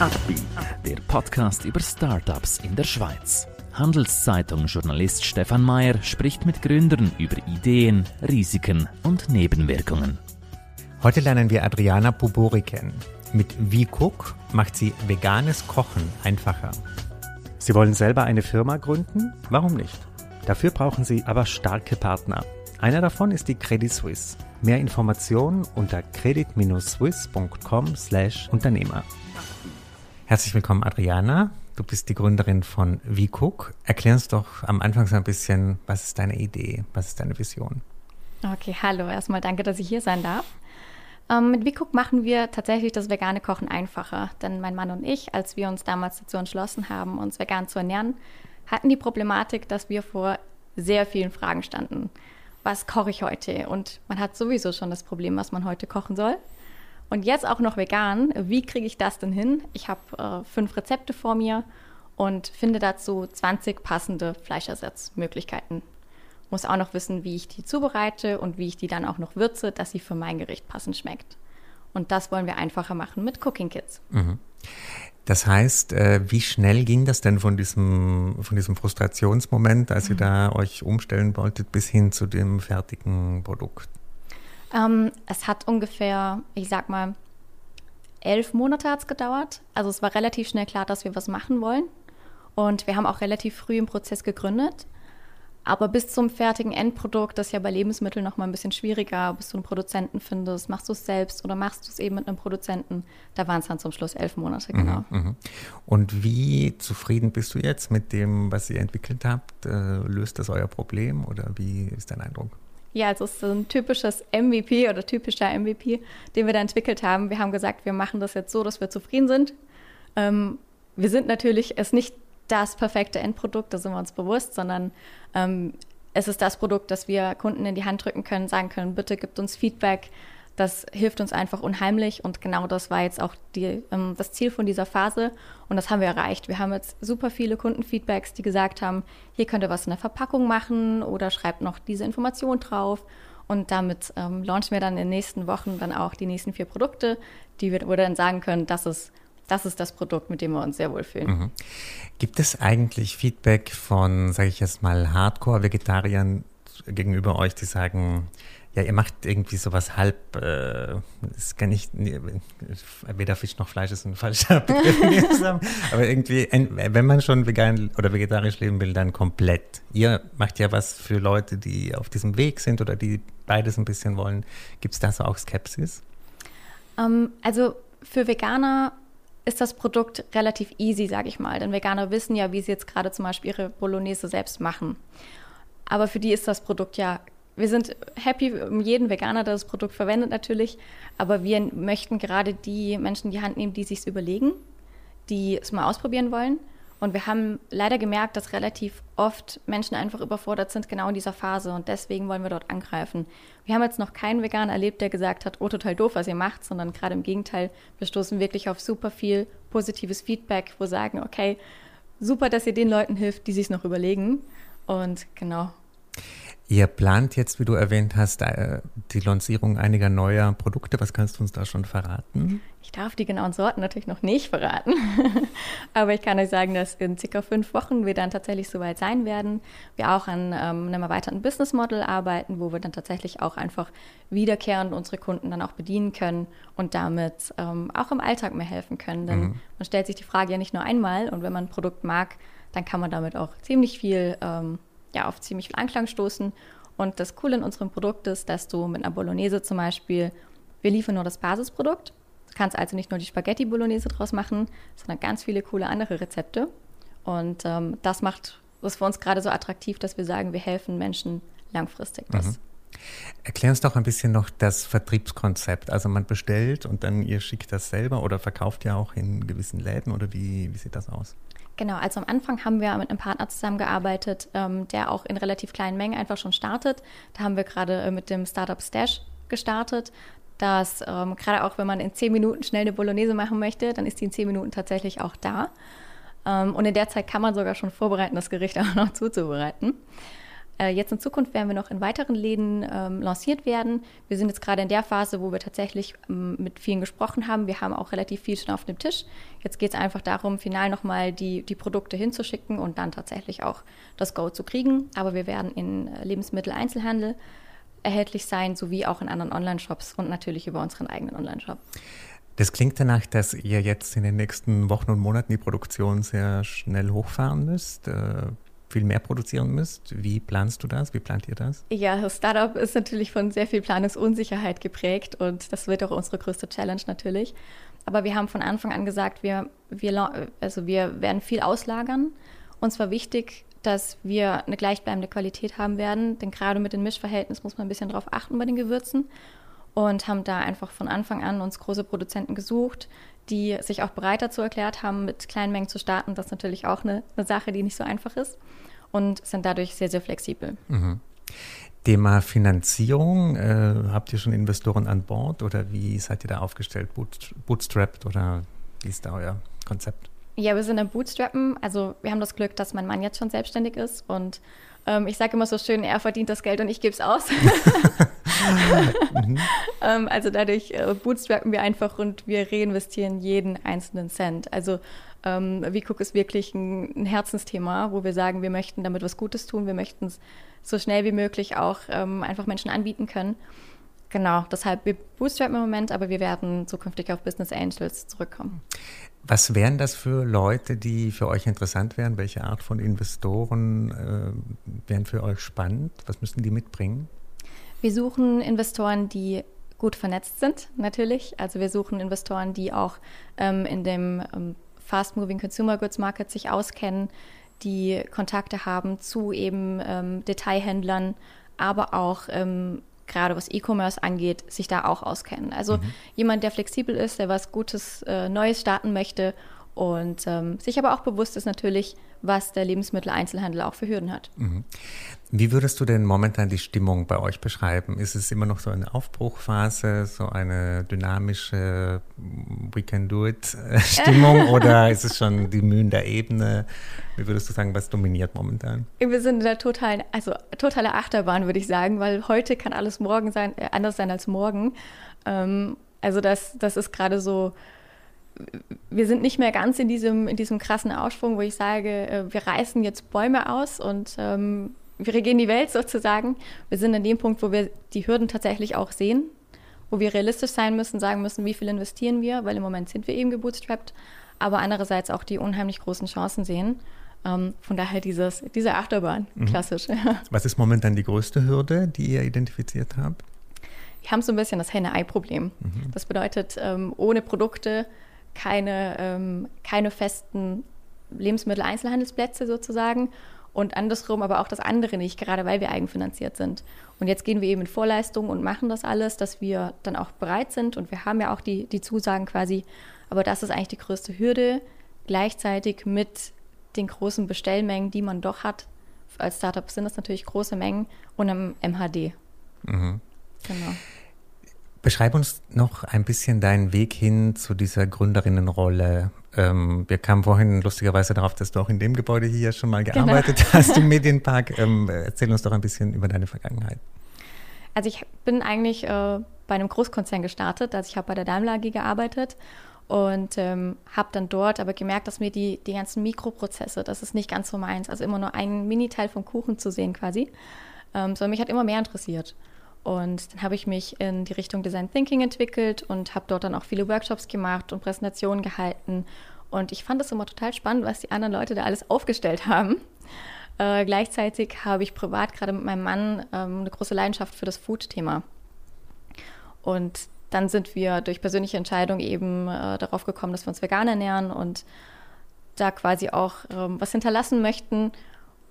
Upbeat, der Podcast über Startups in der Schweiz. Handelszeitung-Journalist Stefan Mayer spricht mit Gründern über Ideen, Risiken und Nebenwirkungen. Heute lernen wir Adriana Pubori kennen. Mit VCook macht sie veganes Kochen einfacher. Sie wollen selber eine Firma gründen? Warum nicht? Dafür brauchen Sie aber starke Partner. Einer davon ist die Credit Suisse. Mehr Informationen unter credit-suisse.com/Unternehmer. Herzlich willkommen, Adriana. Du bist die Gründerin von VCook. Erklär uns doch am Anfang so ein bisschen, was ist deine Idee, was ist deine Vision? Okay, hallo. Erstmal danke, dass ich hier sein darf. Ähm, mit VCook machen wir tatsächlich das vegane Kochen einfacher. Denn mein Mann und ich, als wir uns damals dazu entschlossen haben, uns vegan zu ernähren, hatten die Problematik, dass wir vor sehr vielen Fragen standen. Was koche ich heute? Und man hat sowieso schon das Problem, was man heute kochen soll. Und jetzt auch noch vegan. Wie kriege ich das denn hin? Ich habe äh, fünf Rezepte vor mir und finde dazu 20 passende Fleischersatzmöglichkeiten. Muss auch noch wissen, wie ich die zubereite und wie ich die dann auch noch würze, dass sie für mein Gericht passend schmeckt. Und das wollen wir einfacher machen mit Cooking Kits. Mhm. Das heißt, äh, wie schnell ging das denn von diesem, von diesem Frustrationsmoment, als ihr mhm. da euch umstellen wolltet, bis hin zu dem fertigen Produkt? Ähm, es hat ungefähr, ich sag mal, elf Monate hat es gedauert. Also es war relativ schnell klar, dass wir was machen wollen. Und wir haben auch relativ früh im Prozess gegründet. Aber bis zum fertigen Endprodukt, das ist ja bei Lebensmitteln noch mal ein bisschen schwieriger, bis du einen Produzenten findest, machst du es selbst oder machst du es eben mit einem Produzenten, da waren es dann zum Schluss elf Monate, mhm, genau. Mhm, Und wie zufrieden bist du jetzt mit dem, was ihr entwickelt habt? Äh, löst das euer Problem oder wie ist dein Eindruck? Ja, also es ist ein typisches MVP oder typischer MVP, den wir da entwickelt haben. Wir haben gesagt, wir machen das jetzt so, dass wir zufrieden sind. Ähm, wir sind natürlich es nicht das perfekte Endprodukt, da sind wir uns bewusst, sondern ähm, es ist das Produkt, das wir Kunden in die Hand drücken können, sagen können, bitte gibt uns Feedback, das hilft uns einfach unheimlich und genau das war jetzt auch die, ähm, das Ziel von dieser Phase und das haben wir erreicht. Wir haben jetzt super viele Kundenfeedbacks, die gesagt haben, hier könnt ihr was in der Verpackung machen oder schreibt noch diese Information drauf und damit ähm, launchen wir dann in den nächsten Wochen dann auch die nächsten vier Produkte, die wir, wo wir dann sagen können, das ist das ist das Produkt, mit dem wir uns sehr wohl fühlen. Mhm. Gibt es eigentlich Feedback von, sage ich jetzt mal, Hardcore-Vegetariern gegenüber euch, die sagen, ja, ihr macht irgendwie sowas halb, äh, ist gar nicht, weder Fisch noch Fleisch ist ein falscher Begriff, aber irgendwie, wenn man schon vegan oder vegetarisch leben will, dann komplett. Ihr macht ja was für Leute, die auf diesem Weg sind oder die beides ein bisschen wollen. Gibt es da so auch Skepsis? Um, ähm, also für Veganer ist das Produkt relativ easy, sage ich mal. Denn Veganer wissen ja, wie sie jetzt gerade zum Beispiel ihre Bolognese selbst machen. Aber für die ist das Produkt ja wir sind happy um jeden Veganer, der das Produkt verwendet natürlich, aber wir möchten gerade die Menschen die Hand nehmen, die sich überlegen, die es mal ausprobieren wollen. Und wir haben leider gemerkt, dass relativ oft Menschen einfach überfordert sind, genau in dieser Phase. Und deswegen wollen wir dort angreifen. Wir haben jetzt noch keinen Veganer erlebt, der gesagt hat, oh, total doof, was ihr macht, sondern gerade im Gegenteil, wir stoßen wirklich auf super viel positives Feedback, wo sagen, okay, super, dass ihr den Leuten hilft, die sich noch überlegen. Und genau, Ihr plant jetzt, wie du erwähnt hast, äh, die Lancierung einiger neuer Produkte. Was kannst du uns da schon verraten? Ich darf die genauen Sorten natürlich noch nicht verraten. Aber ich kann euch sagen, dass in circa fünf Wochen wir dann tatsächlich soweit sein werden. Wir auch an ähm, einem erweiterten Business Model arbeiten, wo wir dann tatsächlich auch einfach wiederkehrend unsere Kunden dann auch bedienen können und damit ähm, auch im Alltag mehr helfen können. Denn mhm. man stellt sich die Frage ja nicht nur einmal und wenn man ein Produkt mag, dann kann man damit auch ziemlich viel ähm, ja, auf ziemlich viel Anklang stoßen. Und das Coole in unserem Produkt ist, dass du mit einer Bolognese zum Beispiel, wir liefern nur das Basisprodukt. Du kannst also nicht nur die Spaghetti Bolognese draus machen, sondern ganz viele coole andere Rezepte. Und ähm, das macht es für uns gerade so attraktiv, dass wir sagen, wir helfen Menschen langfristig. Mhm. Erklär uns doch ein bisschen noch das Vertriebskonzept. Also man bestellt und dann ihr schickt das selber oder verkauft ja auch in gewissen Läden oder wie, wie sieht das aus? Genau, also am Anfang haben wir mit einem Partner zusammengearbeitet, ähm, der auch in relativ kleinen Mengen einfach schon startet. Da haben wir gerade äh, mit dem Startup Stash gestartet, dass ähm, gerade auch wenn man in zehn Minuten schnell eine Bolognese machen möchte, dann ist die in zehn Minuten tatsächlich auch da. Ähm, und in der Zeit kann man sogar schon vorbereiten, das Gericht auch noch zuzubereiten. Äh, jetzt in Zukunft werden wir noch in weiteren Läden ähm, lanciert werden. Wir sind jetzt gerade in der Phase, wo wir tatsächlich ähm, mit vielen gesprochen haben. Wir haben auch relativ viel schon auf dem Tisch. Jetzt geht es einfach darum, final nochmal die, die Produkte hinzuschicken und dann tatsächlich auch das Go zu kriegen. Aber wir werden in äh, Lebensmitteleinzelhandel erhältlich sein, sowie auch in anderen Online-Shops und natürlich über unseren eigenen Online-Shop. Das klingt danach, dass ihr jetzt in den nächsten Wochen und Monaten die Produktion sehr schnell hochfahren müsst, äh, viel mehr produzieren müsst. Wie planst du das? Wie plant ihr das? Ja, das Startup ist natürlich von sehr viel Planungsunsicherheit geprägt und das wird auch unsere größte Challenge natürlich. Aber wir haben von Anfang an gesagt, wir, wir, also wir werden viel auslagern. Uns war wichtig, dass wir eine gleichbleibende Qualität haben werden, denn gerade mit dem Mischverhältnis muss man ein bisschen darauf achten bei den Gewürzen und haben da einfach von Anfang an uns große Produzenten gesucht, die sich auch bereit dazu erklärt haben, mit kleinen Mengen zu starten. Das ist natürlich auch eine, eine Sache, die nicht so einfach ist und sind dadurch sehr, sehr flexibel. Mhm. Thema Finanzierung, äh, habt ihr schon Investoren an Bord oder wie seid ihr da aufgestellt? Boot, bootstrapped oder wie ist da euer Konzept? Ja, wir sind im Bootstrappen. Also wir haben das Glück, dass mein Mann jetzt schon selbstständig ist und ähm, ich sage immer so schön, er verdient das Geld und ich gebe es aus. mhm. ähm, also dadurch äh, bootstrappen wir einfach und wir reinvestieren jeden einzelnen Cent. Also ähm, VCook ist wirklich ein, ein, Herzensthema, wo wir sagen, wir möchten damit was Gutes tun, wir möchten es so schnell wie möglich auch ähm, einfach Menschen anbieten können. Genau, deshalb wir bootstrappen im Moment, aber wir werden zukünftig auf Business Angels zurückkommen. Was wären das für Leute, die für euch interessant wären? Welche Art von Investoren äh, wären für euch spannend? Was müssten die mitbringen? Wir suchen Investoren, die gut vernetzt sind, natürlich. Also wir suchen Investoren, die auch ähm, in dem ähm, Fast-Moving Consumer Goods Market sich auskennen, die Kontakte haben zu eben ähm, Detailhändlern, aber auch ähm, gerade was E-Commerce angeht, sich da auch auskennen. Also mhm. jemand, der flexibel ist, der was Gutes, äh, Neues starten möchte und ähm, sich aber auch bewusst ist natürlich, was der Lebensmitteleinzelhandel auch für Hürden hat. Mhm. Wie würdest du denn momentan die Stimmung bei euch beschreiben? Ist es immer noch so eine Aufbruchphase, so eine dynamische We can do it Stimmung oder ist es schon die Mühen der Ebene? Wie würdest du sagen, was dominiert momentan? Wir sind in der totalen, also totale Achterbahn, würde ich sagen, weil heute kann alles morgen sein, äh, anders sein als morgen. Ähm, also das, das ist gerade so, wir sind nicht mehr ganz in diesem, in diesem krassen Aufschwung, wo ich sage, äh, wir reißen jetzt Bäume aus und ähm, wir regieren die Welt sozusagen. Wir sind an dem Punkt, wo wir die Hürden tatsächlich auch sehen, wo wir realistisch sein müssen, sagen müssen, wie viel investieren wir, weil im Moment sind wir eben gebootstrapped, aber andererseits auch die unheimlich großen Chancen sehen. Ähm, von daher dieses, diese Achterbahn, mhm. klassisch. Was ist momentan die größte Hürde, die ihr identifiziert habt? Wir haben so ein bisschen das Henne-Ei-Problem. Mhm. Das bedeutet, ähm, ohne Produkte keine, ähm, keine festen Lebensmittel-Einzelhandelsplätze sozusagen und andersrum aber auch das andere nicht, gerade weil wir eigenfinanziert sind. Und jetzt gehen wir eben in Vorleistungen und machen das alles, dass wir dann auch bereit sind und wir haben ja auch die, die Zusagen quasi, aber das ist eigentlich die größte Hürde, gleichzeitig mit den großen Bestellmengen, die man doch hat. Als Startup sind das natürlich große Mengen und im MHD. Mhm. Genau. Beschreib uns noch ein bisschen deinen Weg hin zu dieser Gründerinnenrolle. Ähm, wir kamen vorhin lustigerweise darauf, dass du auch in dem Gebäude hier schon mal genau. gearbeitet genau. hast, im Medienpark. Ähm, erzähl uns doch ein bisschen über deine Vergangenheit. Also ich bin eigentlich äh, bei einem Großkonzern gestartet. Also ich habe bei der Daimler AG gearbeitet und ähm, habe dann dort aber gemerkt, dass mir die, die ganzen Mikroprozesse, das ist nicht ganz so meins. Also immer nur einen Miniteil vom Kuchen zu sehen quasi. Ähm, sondern mich hat immer mehr interessiert. Und dann habe ich mich in die Richtung Design Thinking entwickelt und habe dort dann auch viele Workshops gemacht und Präsentationen gehalten. Und ich fand es immer total spannend, was die anderen Leute da alles aufgestellt haben. Äh, gleichzeitig habe ich privat gerade mit meinem Mann ähm, eine große Leidenschaft für das Food-Thema. Und dann sind wir durch persönliche Entscheidung eben äh, darauf gekommen, dass wir uns vegan ernähren und da quasi auch ähm, was hinterlassen möchten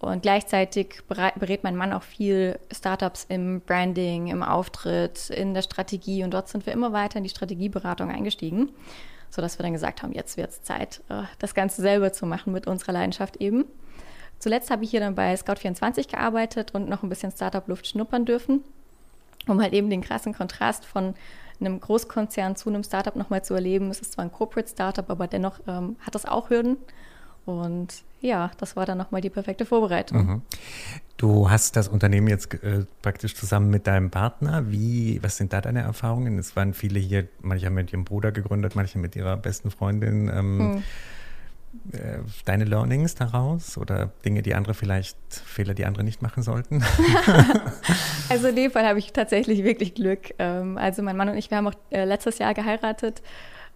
und gleichzeitig berät mein Mann auch viel Startups im Branding, im Auftritt, in der Strategie. Und dort sind wir immer weiter in die Strategieberatung eingestiegen, sodass wir dann gesagt haben, jetzt wird es Zeit, äh, das Ganze selber zu machen mit unserer Leidenschaft eben. Zuletzt habe ich hier dann bei Scout24 gearbeitet und noch ein bisschen Startup-Luft schnuppern dürfen, um halt eben den krassen Kontrast von einem Großkonzern zu einem Startup nochmal zu erleben. Es ist zwar ein Corporate Startup, aber dennoch ähm, hat das auch Hürden. Und ja, das war dann nochmal die perfekte Vorbereitung. Mhm. Du hast das Unternehmen jetzt äh, praktisch zusammen mit deinem Partner. Wie, was sind da deine Erfahrungen? Es waren viele hier, manche haben mit ihrem Bruder gegründet, manche mit ihrer besten Freundin. Ähm, hm. äh, deine Learnings daraus oder Dinge, die andere vielleicht, Fehler, die andere nicht machen sollten? also in dem Fall habe ich tatsächlich wirklich Glück. Ähm, also mein Mann und ich, wir haben auch äh, letztes Jahr geheiratet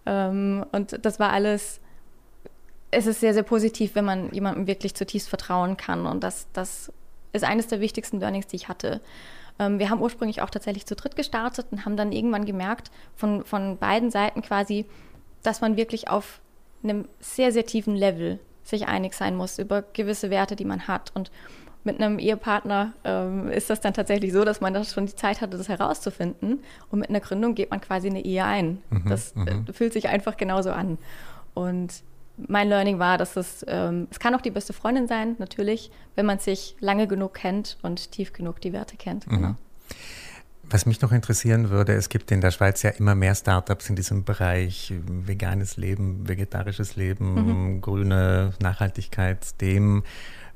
ähm, und das war alles es ist sehr, sehr positiv, wenn man jemandem wirklich zutiefst vertrauen kann. Und das, das ist eines der wichtigsten Learnings, die ich hatte. Ähm, wir haben ursprünglich auch tatsächlich zu dritt gestartet und haben dann irgendwann gemerkt, von, von beiden Seiten quasi, dass man wirklich auf einem sehr, sehr tiefen Level sich einig sein muss über gewisse Werte, die man hat. Und mit einem Ehepartner ähm, ist das dann tatsächlich so, dass man da schon die Zeit hatte, das herauszufinden. Und mit einer Gründung geht man quasi eine Ehe ein. Mhm, das äh, mhm. fühlt sich einfach genauso an. Und mein Learning war, dass es, ähm, es kann auch die beste Freundin sein, natürlich, wenn man sich lange genug kennt und tief genug die Werte kennt. Mhm. Genau. Was mich noch interessieren würde, es gibt in der Schweiz ja immer mehr Startups in diesem Bereich veganes Leben, vegetarisches Leben, mhm. grüne Nachhaltigkeitsthemen.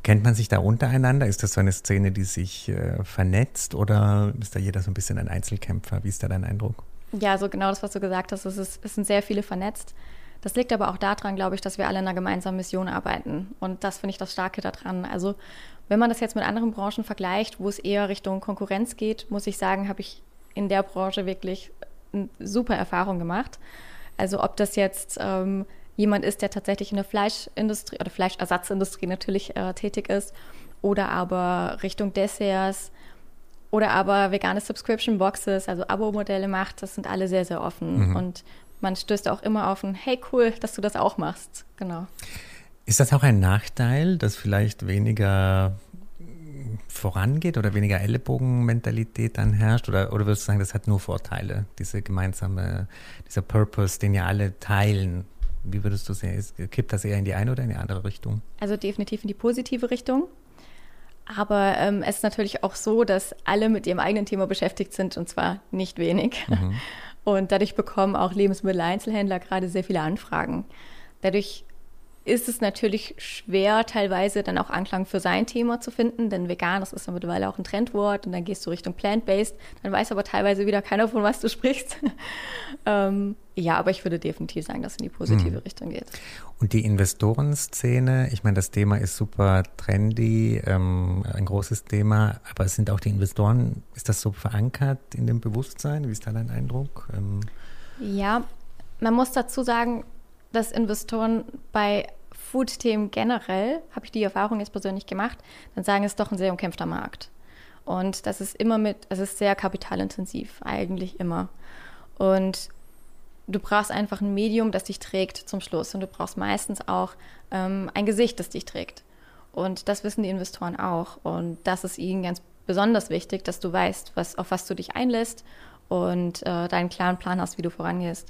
Kennt man sich da untereinander? Ist das so eine Szene, die sich äh, vernetzt oder ist da jeder so ein bisschen ein Einzelkämpfer? Wie ist da dein Eindruck? Ja, so genau das, was du gesagt hast. Es, ist, es sind sehr viele vernetzt. Das liegt aber auch daran, glaube ich, dass wir alle in einer gemeinsamen Mission arbeiten. Und das finde ich das Starke daran. Also wenn man das jetzt mit anderen Branchen vergleicht, wo es eher Richtung Konkurrenz geht, muss ich sagen, habe ich in der Branche wirklich eine super Erfahrung gemacht. Also ob das jetzt ähm, jemand ist, der tatsächlich in der Fleischindustrie oder Fleischersatzindustrie natürlich äh, tätig ist oder aber Richtung Desserts oder aber vegane Subscription Boxes, also Abo-Modelle macht, das sind alle sehr, sehr offen. Mhm. Und man stößt auch immer auf ein Hey, cool, dass du das auch machst. Genau. Ist das auch ein Nachteil, dass vielleicht weniger vorangeht oder weniger Ellenbogenmentalität dann herrscht? Oder, oder würdest du sagen, das hat nur Vorteile, diese gemeinsame, dieser Purpose, den ja alle teilen? Wie würdest du sehen? Kippt das eher in die eine oder in die andere Richtung? Also definitiv in die positive Richtung. Aber ähm, es ist natürlich auch so, dass alle mit ihrem eigenen Thema beschäftigt sind und zwar nicht wenig. Mhm. Und dadurch bekommen auch Lebensmitteleinzelhändler gerade sehr viele Anfragen. Dadurch ist es natürlich schwer, teilweise dann auch Anklang für sein Thema zu finden, denn vegan, das ist ja mittlerweile auch ein Trendwort und dann gehst du Richtung plant-based, dann weiß aber teilweise wieder keiner, von was du sprichst. ähm, ja, aber ich würde definitiv sagen, dass es in die positive hm. Richtung geht. Und die Investorenszene, ich meine, das Thema ist super trendy, ähm, ein großes Thema, aber sind auch die Investoren, ist das so verankert in dem Bewusstsein? Wie ist da dein Eindruck? Ähm, ja, man muss dazu sagen, dass Investoren bei Food-Themen generell, habe ich die Erfahrung jetzt persönlich gemacht, dann sagen, es ist doch ein sehr umkämpfter Markt. Und das ist immer mit, es ist sehr kapitalintensiv, eigentlich immer. Und du brauchst einfach ein Medium, das dich trägt zum Schluss. Und du brauchst meistens auch ähm, ein Gesicht, das dich trägt. Und das wissen die Investoren auch. Und das ist ihnen ganz besonders wichtig, dass du weißt, was, auf was du dich einlässt und äh, deinen klaren Plan hast, wie du vorangehst.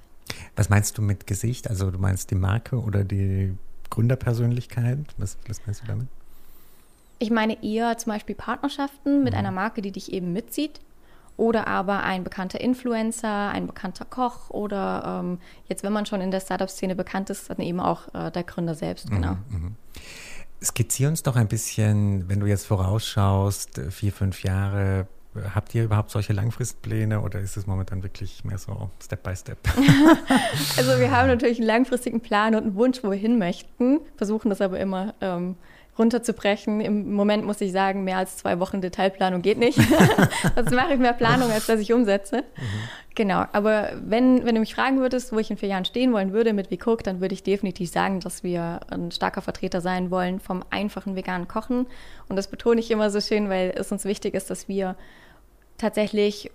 Was meinst du mit Gesicht? Also du meinst die Marke oder die Gründerpersönlichkeit? Was, was meinst du damit? Ich meine eher zum Beispiel Partnerschaften mit mhm. einer Marke, die dich eben mitzieht. Oder aber ein bekannter Influencer, ein bekannter Koch oder ähm, jetzt, wenn man schon in der Startup-Szene bekannt ist, dann eben auch äh, der Gründer selbst, mhm, genau. Mhm. Skizzier uns doch ein bisschen, wenn du jetzt vorausschaust, vier, fünf Jahre, Habt ihr überhaupt solche Langfristpläne oder ist es momentan wirklich mehr so Step by Step? also wir haben natürlich einen langfristigen Plan und einen Wunsch, wo wir hin möchten, versuchen das aber immer ähm, runterzubrechen. Im Moment muss ich sagen, mehr als zwei Wochen Detailplanung geht nicht. Sonst mache ich mehr Planung, als dass ich umsetze. Mhm. Genau, aber wenn, wenn du mich fragen würdest, wo ich in vier Jahren stehen wollen würde mit WeCook, dann würde ich definitiv sagen, dass wir ein starker Vertreter sein wollen vom einfachen veganen Kochen. Und das betone ich immer so schön, weil es uns wichtig ist, dass wir tatsächlich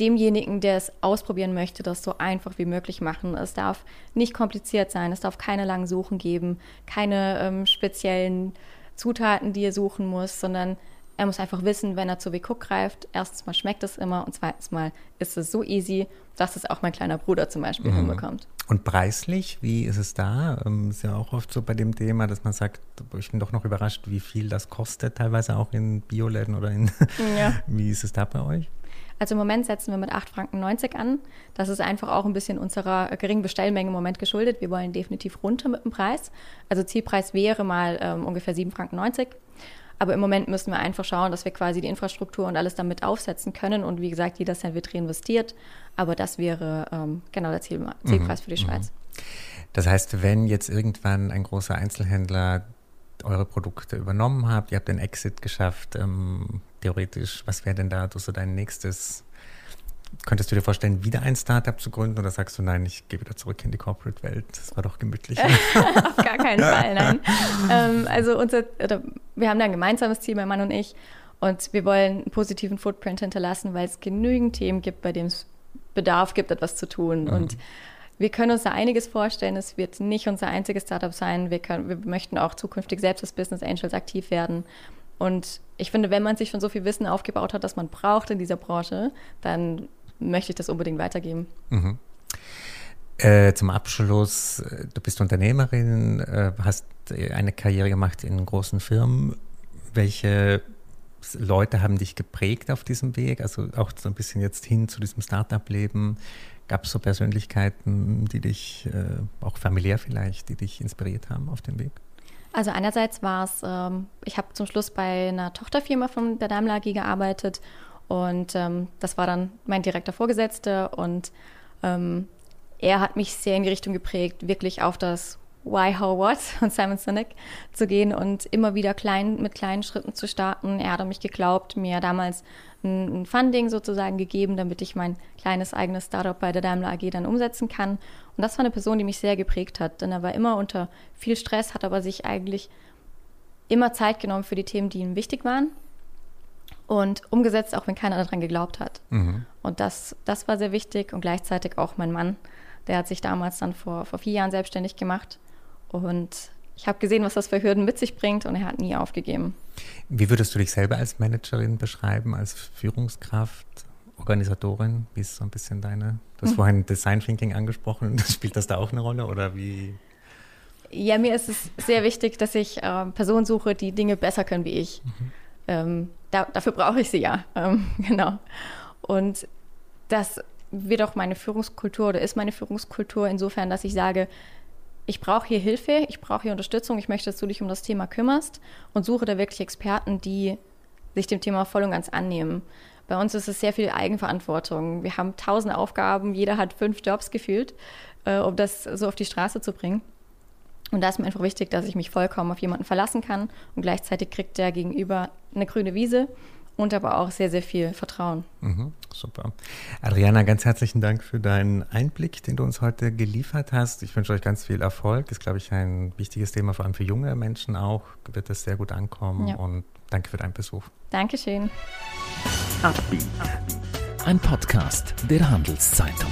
demjenigen, der es ausprobieren möchte, das so einfach wie möglich machen. Es darf nicht kompliziert sein, es darf keine langen Suchen geben, keine ähm, speziellen Zutaten, die er suchen muss, sondern er muss einfach wissen, wenn er zu WeCook greift, erstens mal schmeckt es immer und zweitens mal ist es so easy, dass es auch mein kleiner Bruder zum Beispiel mhm. hinbekommt. Und preislich, wie ist es da? Ähm, ist ja auch oft so bei dem Thema, dass man sagt, ich bin doch noch überrascht, wie viel das kostet, teilweise auch in Bioläden oder in. Ja. wie ist es da bei euch? Also im Moment setzen wir mit 8,90 Franken an. Das ist einfach auch ein bisschen unserer geringen Bestellmenge im Moment geschuldet. Wir wollen definitiv runter mit dem Preis. Also Zielpreis wäre mal ähm, ungefähr 7,90 Franken. Aber im Moment müssen wir einfach schauen, dass wir quasi die Infrastruktur und alles damit aufsetzen können. Und wie gesagt, jeder Cent wird reinvestiert. Aber das wäre ähm, genau der Ziel, Zielpreis mhm. für die mhm. Schweiz. Das heißt, wenn jetzt irgendwann ein großer Einzelhändler eure Produkte übernommen habt, ihr habt den Exit geschafft, ähm, theoretisch, was wäre denn da so dein nächstes Könntest du dir vorstellen, wieder ein Startup zu gründen oder sagst du, nein, ich gehe wieder zurück in die Corporate-Welt? Das war doch gemütlich. Auf gar keinen Fall, nein. ähm, also unser, wir haben da ein gemeinsames Ziel, mein Mann und ich, und wir wollen einen positiven Footprint hinterlassen, weil es genügend Themen gibt, bei denen es Bedarf gibt, etwas zu tun. Mhm. Und wir können uns da einiges vorstellen. Es wird nicht unser einziges Startup sein. Wir, können, wir möchten auch zukünftig selbst als Business Angels aktiv werden. Und ich finde, wenn man sich schon so viel Wissen aufgebaut hat, das man braucht in dieser Branche, dann möchte ich das unbedingt weitergeben. Mhm. Äh, zum Abschluss, äh, du bist Unternehmerin, äh, hast eine Karriere gemacht in großen Firmen. Welche Leute haben dich geprägt auf diesem Weg? Also auch so ein bisschen jetzt hin zu diesem Startup-Leben. Gab es so Persönlichkeiten, die dich, äh, auch familiär vielleicht, die dich inspiriert haben auf dem Weg? Also einerseits war es, ähm, ich habe zum Schluss bei einer Tochterfirma von der Daimler AG gearbeitet und ähm, das war dann mein direkter Vorgesetzter und ähm, er hat mich sehr in die Richtung geprägt, wirklich auf das Why, How, What von Simon Sinek zu gehen und immer wieder klein, mit kleinen Schritten zu starten. Er hat an mich geglaubt, mir damals ein, ein Funding sozusagen gegeben, damit ich mein kleines eigenes Startup bei der Daimler AG dann umsetzen kann. Und das war eine Person, die mich sehr geprägt hat, denn er war immer unter viel Stress, hat aber sich eigentlich immer Zeit genommen für die Themen, die ihm wichtig waren und umgesetzt, auch wenn keiner daran geglaubt hat. Mhm. Und das, das war sehr wichtig und gleichzeitig auch mein Mann, der hat sich damals dann vor, vor vier Jahren selbstständig gemacht und ich habe gesehen, was das für Hürden mit sich bringt und er hat nie aufgegeben. Wie würdest du dich selber als Managerin beschreiben, als Führungskraft, Organisatorin? Wie ist so ein bisschen deine, du hast hm. vorhin Design Thinking angesprochen, spielt das da auch eine Rolle oder wie? Ja, mir ist es sehr wichtig, dass ich äh, Personen suche, die Dinge besser können wie ich. Mhm. Ähm, da, dafür brauche ich sie ja, ähm, genau. Und das wird auch meine Führungskultur oder ist meine Führungskultur insofern, dass ich sage, ich brauche hier Hilfe, ich brauche hier Unterstützung, ich möchte, dass du dich um das Thema kümmerst und suche da wirklich Experten, die sich dem Thema voll und ganz annehmen. Bei uns ist es sehr viel Eigenverantwortung. Wir haben tausend Aufgaben, jeder hat fünf Jobs gefühlt, äh, um das so auf die Straße zu bringen. Und da ist mir einfach wichtig, dass ich mich vollkommen auf jemanden verlassen kann und gleichzeitig kriegt der Gegenüber eine grüne Wiese und aber auch sehr, sehr viel Vertrauen. Mhm, super. Adriana, ganz herzlichen Dank für deinen Einblick, den du uns heute geliefert hast. Ich wünsche euch ganz viel Erfolg. Ist, glaube ich, ein wichtiges Thema, vor allem für junge Menschen auch. Wird das sehr gut ankommen ja. und danke für deinen Besuch. Dankeschön. Ein Podcast der Handelszeitung.